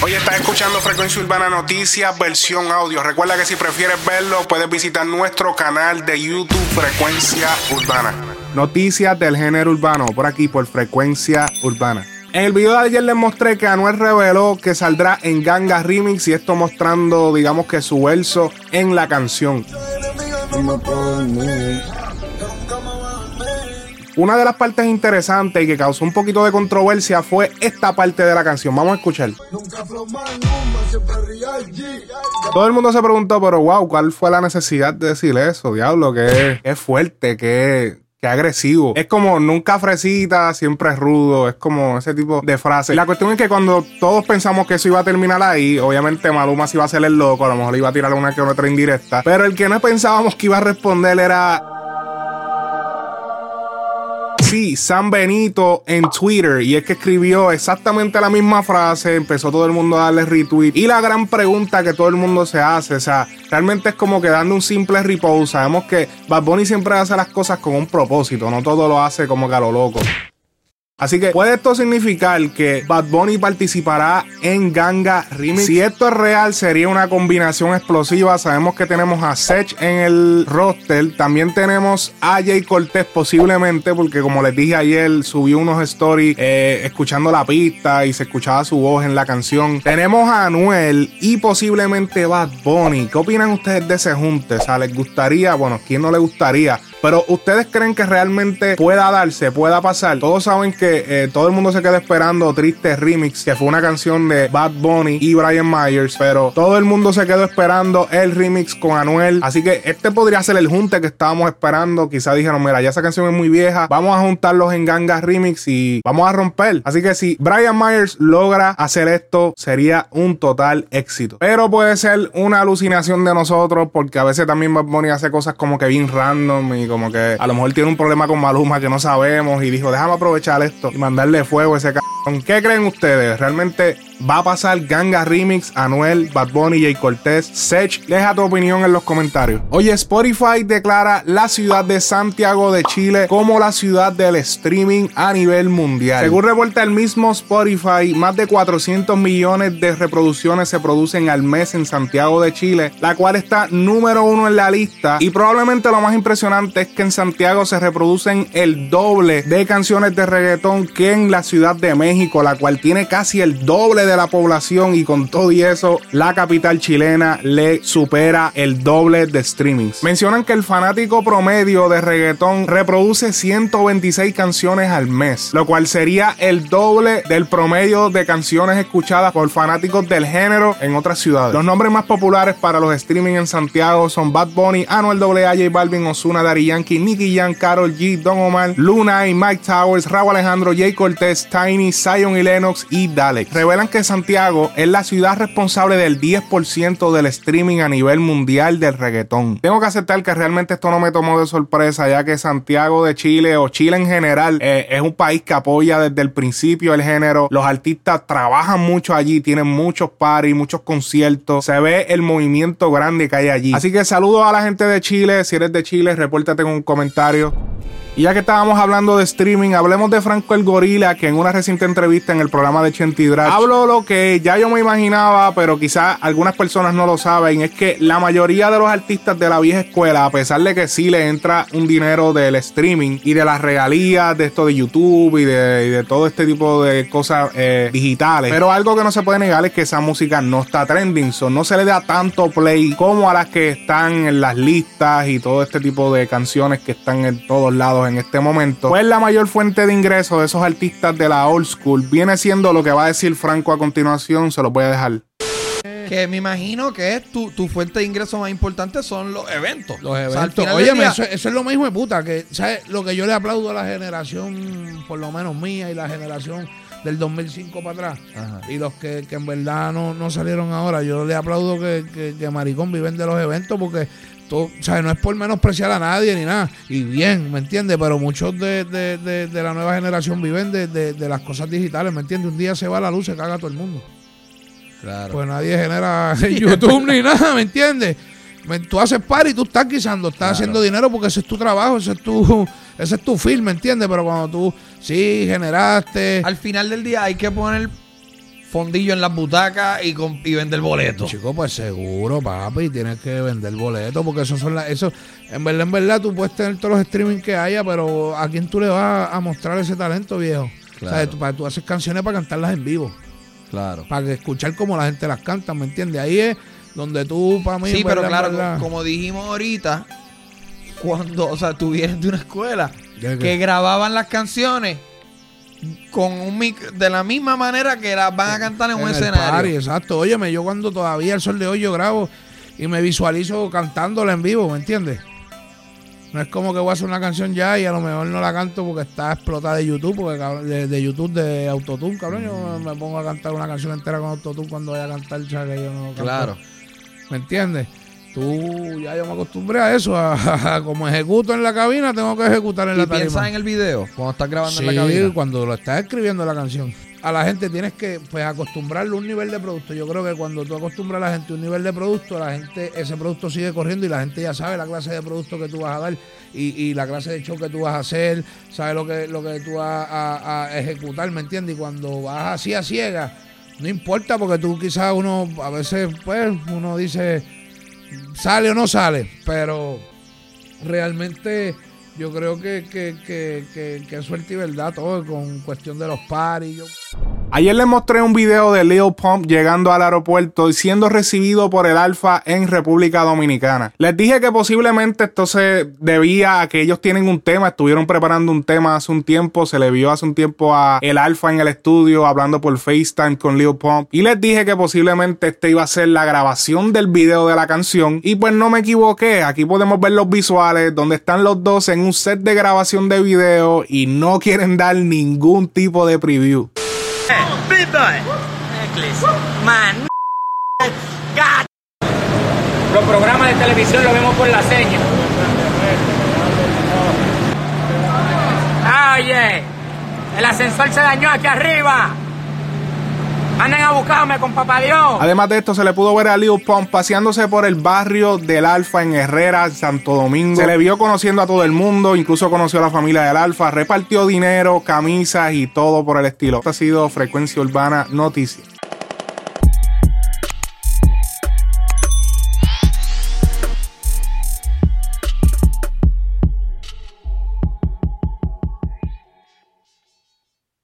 Hoy estás escuchando Frecuencia Urbana Noticias, versión audio. Recuerda que si prefieres verlo, puedes visitar nuestro canal de YouTube Frecuencia Urbana. Noticias del género urbano, por aquí, por Frecuencia Urbana. En el video de ayer les mostré que Anuel reveló que saldrá en Ganga Remix y esto mostrando, digamos que su verso en la canción. Una de las partes interesantes y que causó un poquito de controversia fue esta parte de la canción. Vamos a escuchar. Todo el mundo se preguntó, pero wow, ¿cuál fue la necesidad de decir eso? Diablo, que es fuerte, que que agresivo. Es como nunca fresita, siempre es rudo. Es como ese tipo de frase. La cuestión es que cuando todos pensamos que eso iba a terminar ahí, obviamente Maluma se iba a hacer el loco, a lo mejor iba a tirar una que otra indirecta. Pero el que no pensábamos que iba a responder era Sí, San Benito en Twitter. Y es que escribió exactamente la misma frase. Empezó todo el mundo a darle retweet. Y la gran pregunta que todo el mundo se hace, o sea, realmente es como que dando un simple repose. Sabemos que Bad Bunny siempre hace las cosas con un propósito. No todo lo hace como que a lo loco. Así que puede esto significar que Bad Bunny participará en Ganga Remix. Si esto es real, sería una combinación explosiva. Sabemos que tenemos a Sech en el roster. También tenemos a Jay Cortez posiblemente, porque como les dije ayer, subió unos stories eh, escuchando la pista y se escuchaba su voz en la canción. Tenemos a Anuel y posiblemente Bad Bunny. ¿Qué opinan ustedes de ese junte? O sea, ¿les gustaría? Bueno, ¿quién no le gustaría? Pero ustedes creen que realmente pueda darse, pueda pasar. Todos saben que eh, todo el mundo se queda esperando Triste Remix, que fue una canción de Bad Bunny y Brian Myers. Pero todo el mundo se quedó esperando el remix con Anuel. Así que este podría ser el junte que estábamos esperando. Quizá dijeron, mira, ya esa canción es muy vieja. Vamos a juntarlos en Ganga Remix y vamos a romper. Así que si Brian Myers logra hacer esto, sería un total éxito. Pero puede ser una alucinación de nosotros, porque a veces también Bad Bunny hace cosas como que bien random y como que a lo mejor tiene un problema con Maluma que no sabemos y dijo, déjame aprovechar esto y mandarle fuego a ese c ¿Qué creen ustedes? ¿Realmente va a pasar Ganga Remix, Anuel, Bad Bunny, Jay Cortez, Sech? Deja tu opinión en los comentarios. Oye, Spotify declara la ciudad de Santiago de Chile como la ciudad del streaming a nivel mundial. Según reporta el mismo Spotify, más de 400 millones de reproducciones se producen al mes en Santiago de Chile, la cual está número uno en la lista. Y probablemente lo más impresionante es que en Santiago se reproducen el doble de canciones de reggaetón que en la ciudad de México la cual tiene casi el doble de la población y con todo y eso, la capital chilena le supera el doble de streamings. Mencionan que el fanático promedio de reggaetón reproduce 126 canciones al mes, lo cual sería el doble del promedio de canciones escuchadas por fanáticos del género en otras ciudades. Los nombres más populares para los streaming en Santiago son Bad Bunny, Anuel AA, J Balvin, Ozuna, Dari Yankee, Nicky Jam, Karol G, Don Omar, Luna y Mike Towers, Raúl Alejandro, Jay Cortez, Tiny, Zion y Lennox y Dalek. Revelan que Santiago es la ciudad responsable del 10% del streaming a nivel mundial del reggaetón. Tengo que aceptar que realmente esto no me tomó de sorpresa, ya que Santiago de Chile o Chile en general eh, es un país que apoya desde el principio el género. Los artistas trabajan mucho allí, tienen muchos parties, muchos conciertos. Se ve el movimiento grande que hay allí. Así que saludo a la gente de Chile. Si eres de Chile, repórtate en un comentario. Y ya que estábamos hablando de streaming, hablemos de Franco el Gorila, que en una reciente entrevista en el programa de Chenti habló lo que ya yo me imaginaba, pero quizás algunas personas no lo saben, es que la mayoría de los artistas de la vieja escuela, a pesar de que sí le entra un dinero del streaming y de las regalías de esto de YouTube y de, todo este tipo de cosas eh, digitales, pero algo que no se puede negar es que esa música no está trending, so no se le da tanto play como a las que están en las listas y todo este tipo de canciones que están en todos lados en este momento, pues la mayor fuente de ingreso de esos artistas de la old school viene siendo lo que va a decir Franco a continuación, se lo voy a dejar. Que me imagino que es tu, fuente de ingreso más importante son los eventos. Los eventos. Oye, eso, es lo mismo de puta. Que, ¿sabes? Lo que yo le aplaudo a la generación, por lo menos mía y la generación del 2005 para atrás. Y los que, en verdad no, no salieron ahora, yo le aplaudo que, que, que Maricón viven de los eventos porque o sea, no es por menospreciar a nadie ni nada. Y bien, ¿me entiendes? Pero muchos de, de, la nueva generación viven de, las cosas digitales, ¿me entiendes? Un día se va la luz, se caga todo el mundo. Claro. Pues nadie genera YouTube ni nada, ¿me entiendes? Tú haces par y tú estás guisando, estás haciendo dinero porque ese es tu trabajo, ese es tu, ese es tu film, ¿me entiendes? Pero cuando tú sí generaste. Al final del día hay que poner fondillo en las butacas y, con, y vender boletos. Chico, pues seguro, papi, tienes que vender boletos porque eso son las... Eso, en verdad, en verdad, tú puedes tener todos los streaming que haya, pero ¿a quién tú le vas a mostrar ese talento, viejo? Claro. O sea, tú, para- tú haces canciones para cantarlas en vivo. Claro. Para escuchar cómo la gente las canta, ¿me entiendes? Ahí es donde tú, para mí... Sí, pero verdad, claro, verdad- como dijimos ahorita, cuando, o sea, tú vienes de una escuela que grababan las canciones con un mic de la misma manera que las van a cantar en un el escenario. party, exacto. Óyeme, yo cuando todavía el sol de hoy yo grabo y me visualizo cantándola en vivo, ¿me entiendes? No es como que voy a hacer una canción ya y a lo mejor no la canto porque está explotada de YouTube, porque de, de YouTube de Autotune, cabrón. Yo me pongo a cantar una canción entera con Autotune cuando vaya a cantar, ya que yo no canto. Claro. ¿Me entiendes? Tú, ya yo me acostumbré a eso, a, a como ejecuto en la cabina, tengo que ejecutar en ¿Y la tarima. piensas en el video cuando estás grabando Sí, en la cabina? cuando lo estás escribiendo la canción. A la gente tienes que pues acostumbrarle un nivel de producto. Yo creo que cuando tú acostumbras a la gente un nivel de producto, la gente, ese producto sigue corriendo y la gente ya sabe la clase de producto que tú vas a dar y, y la clase de show que tú vas a hacer, sabe lo que, lo que tú vas a, a ejecutar, ¿me entiendes? Y cuando vas así a ciegas, no importa porque tú quizás uno, a veces pues uno dice, sale o no sale, pero realmente yo creo que, que, que, suerte y verdad todo con cuestión de los paris. Ayer les mostré un video de Lil Pump llegando al aeropuerto y siendo recibido por el Alfa en República Dominicana. Les dije que posiblemente esto se debía a que ellos tienen un tema, estuvieron preparando un tema hace un tiempo, se le vio hace un tiempo a el Alfa en el estudio hablando por FaceTime con Lil Pump y les dije que posiblemente este iba a ser la grabación del video de la canción y pues no me equivoqué, aquí podemos ver los visuales donde están los dos en un set de grabación de video y no quieren dar ningún tipo de preview. Necklace. Man. God. Los programas de televisión lo vemos por la seña. Oye, el ascensor se dañó aquí arriba. Anden a buscarme con papá Dios. Además de esto, se le pudo ver a Lil Pump paseándose por el barrio del Alfa en Herrera, Santo Domingo. Se le vio conociendo a todo el mundo, incluso conoció a la familia del Alfa, repartió dinero, camisas y todo por el estilo. Esto ha sido Frecuencia Urbana Noticias.